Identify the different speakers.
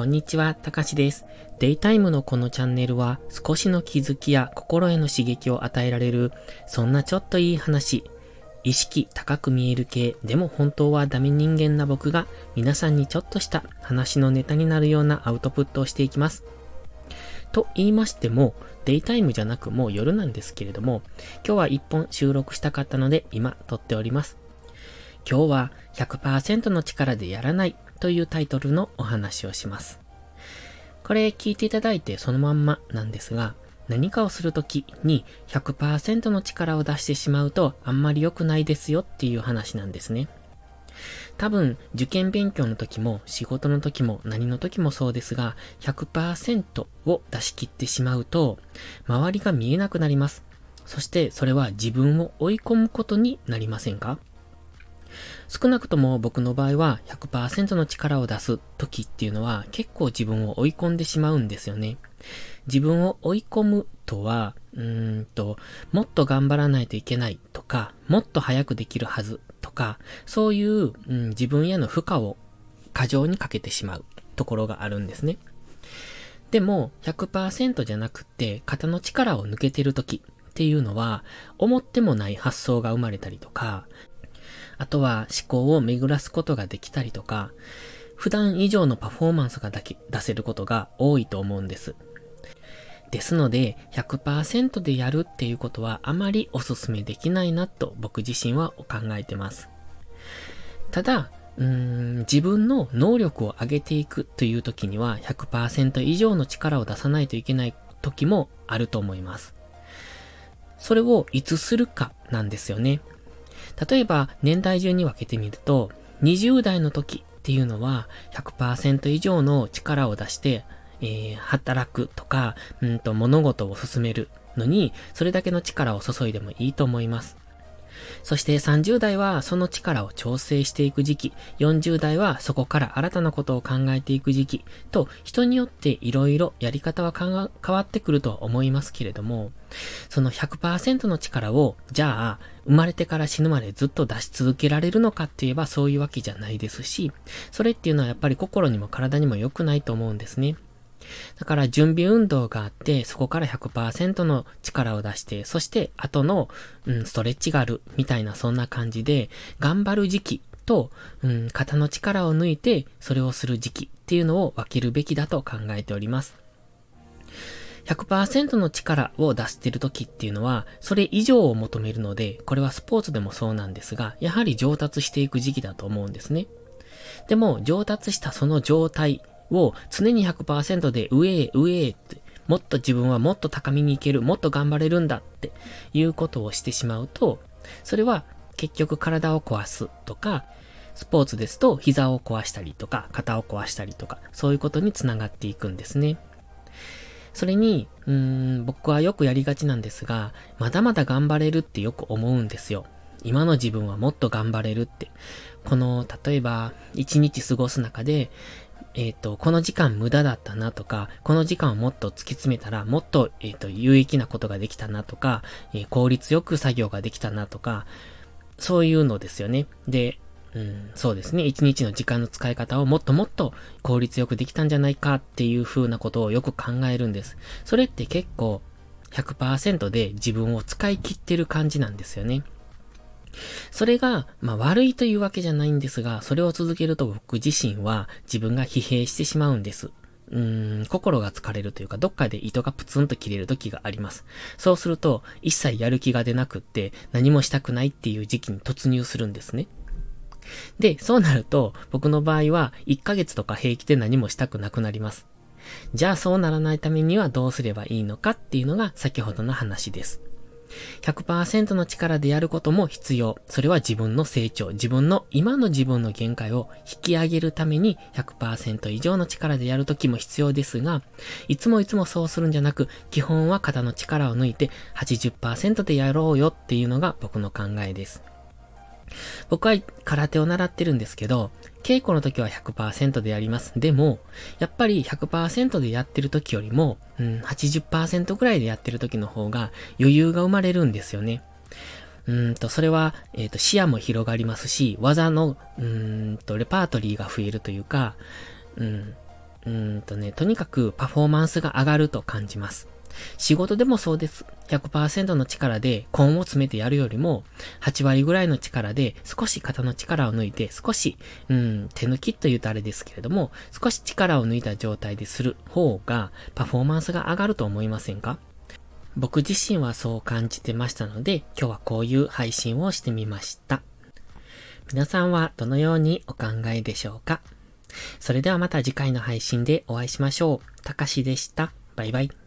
Speaker 1: こんにちは、たかしです。デイタイムのこのチャンネルは少しの気づきや心への刺激を与えられる、そんなちょっといい話、意識高く見える系、でも本当はダメ人間な僕が皆さんにちょっとした話のネタになるようなアウトプットをしていきます。と言いましても、デイタイムじゃなくもう夜なんですけれども、今日は一本収録したかったので今撮っております。今日は100%の力でやらないというタイトルのお話をします。これ聞いていただいてそのまんまなんですが、何かをするときに100%の力を出してしまうとあんまり良くないですよっていう話なんですね。多分、受験勉強の時も仕事の時も何の時もそうですが、100%を出し切ってしまうと、周りが見えなくなります。そしてそれは自分を追い込むことになりませんか？少なくとも僕の場合は100%の力を出す時っていうのは結構自分を追い込んでしまうんですよね。自分を追い込むとは、うーんと、もっと頑張らないといけないとか、もっと早くできるはずとか、そういう、うん、自分への負荷を過剰にかけてしまうところがあるんですね。でも、100%じゃなくて、肩の力を抜けてる時っていうのは、思ってもない発想が生まれたりとか、あとは思考を巡らすことができたりとか、普段以上のパフォーマンスが出せることが多いと思うんです。ですので、100%でやるっていうことはあまりお勧めできないなと僕自身は考えてます。ただ、うーん自分の能力を上げていくという時には100%以上の力を出さないといけない時もあると思います。それをいつするかなんですよね。例えば、年代順に分けてみると、20代の時っていうのは100%以上の力を出して、えー、働くとか、うんと物事を進めるのに、それだけの力を注いでもいいと思います。そして30代はその力を調整していく時期、40代はそこから新たなことを考えていく時期。と、人によって色々やり方は変わってくると思いますけれども、その100%の力を、じゃあ、生まれてから死ぬまでずっと出し続けられるのかって言えばそういうわけじゃないですし、それっていうのはやっぱり心にも体にも良くないと思うんですね。だから準備運動があって、そこから100%の力を出して、そして後の、うん、ストレッチがある、みたいなそんな感じで、頑張る時期と、うん、肩の力を抜いて、それをする時期っていうのを分けるべきだと考えております。100%の力を出してる時っていうのは、それ以上を求めるので、これはスポーツでもそうなんですが、やはり上達していく時期だと思うんですね。でも、上達したその状態を常に100%で上へ上へって、もっと自分はもっと高みに行ける、もっと頑張れるんだっていうことをしてしまうと、それは結局体を壊すとか、スポーツですと膝を壊したりとか、肩を壊したりとか、そういうことにつながっていくんですね。それに、うーん、僕はよくやりがちなんですが、まだまだ頑張れるってよく思うんですよ。今の自分はもっと頑張れるって。この、例えば、一日過ごす中で、えっ、ー、と、この時間無駄だったなとか、この時間をもっと突き詰めたら、もっと、えっ、ー、と、有益なことができたなとか、えー、効率よく作業ができたなとか、そういうのですよね。で、うん、そうですね。一日の時間の使い方をもっともっと効率よくできたんじゃないかっていう風なことをよく考えるんです。それって結構100%で自分を使い切ってる感じなんですよね。それが、まあ悪いというわけじゃないんですが、それを続けると僕自身は自分が疲弊してしまうんです。うーん、心が疲れるというか、どっかで糸がプツンと切れる時があります。そうすると、一切やる気が出なくって、何もしたくないっていう時期に突入するんですね。で、そうなると、僕の場合は、1ヶ月とか平気で何もしたくなくなります。じゃあそうならないためにはどうすればいいのかっていうのが先ほどの話です。100%の力でやることも必要。それは自分の成長、自分の今の自分の限界を引き上げるために100%以上の力でやるときも必要ですが、いつもいつもそうするんじゃなく、基本は肩の力を抜いて80%でやろうよっていうのが僕の考えです。僕は空手を習ってるんですけど、稽古の時は100%でやります。でも、やっぱり100%でやってる時よりも、うん、80%ぐらいでやってる時の方が余裕が生まれるんですよね。うんと、それは、えっ、ー、と、視野も広がりますし、技の、うんと、レパートリーが増えるというか、うん、うんとね、とにかくパフォーマンスが上がると感じます。仕事でもそうです。100%の力で根を詰めてやるよりも、8割ぐらいの力で少し肩の力を抜いて、少し、うん、手抜きと言うとあれですけれども、少し力を抜いた状態でする方が、パフォーマンスが上がると思いませんか？僕自身はそう感じてましたので、今日はこういう配信をしてみました。皆さんはどのようにお考えでしょうか？それではまた次回の配信でお会いしましょう。たかしでした。バイバイ。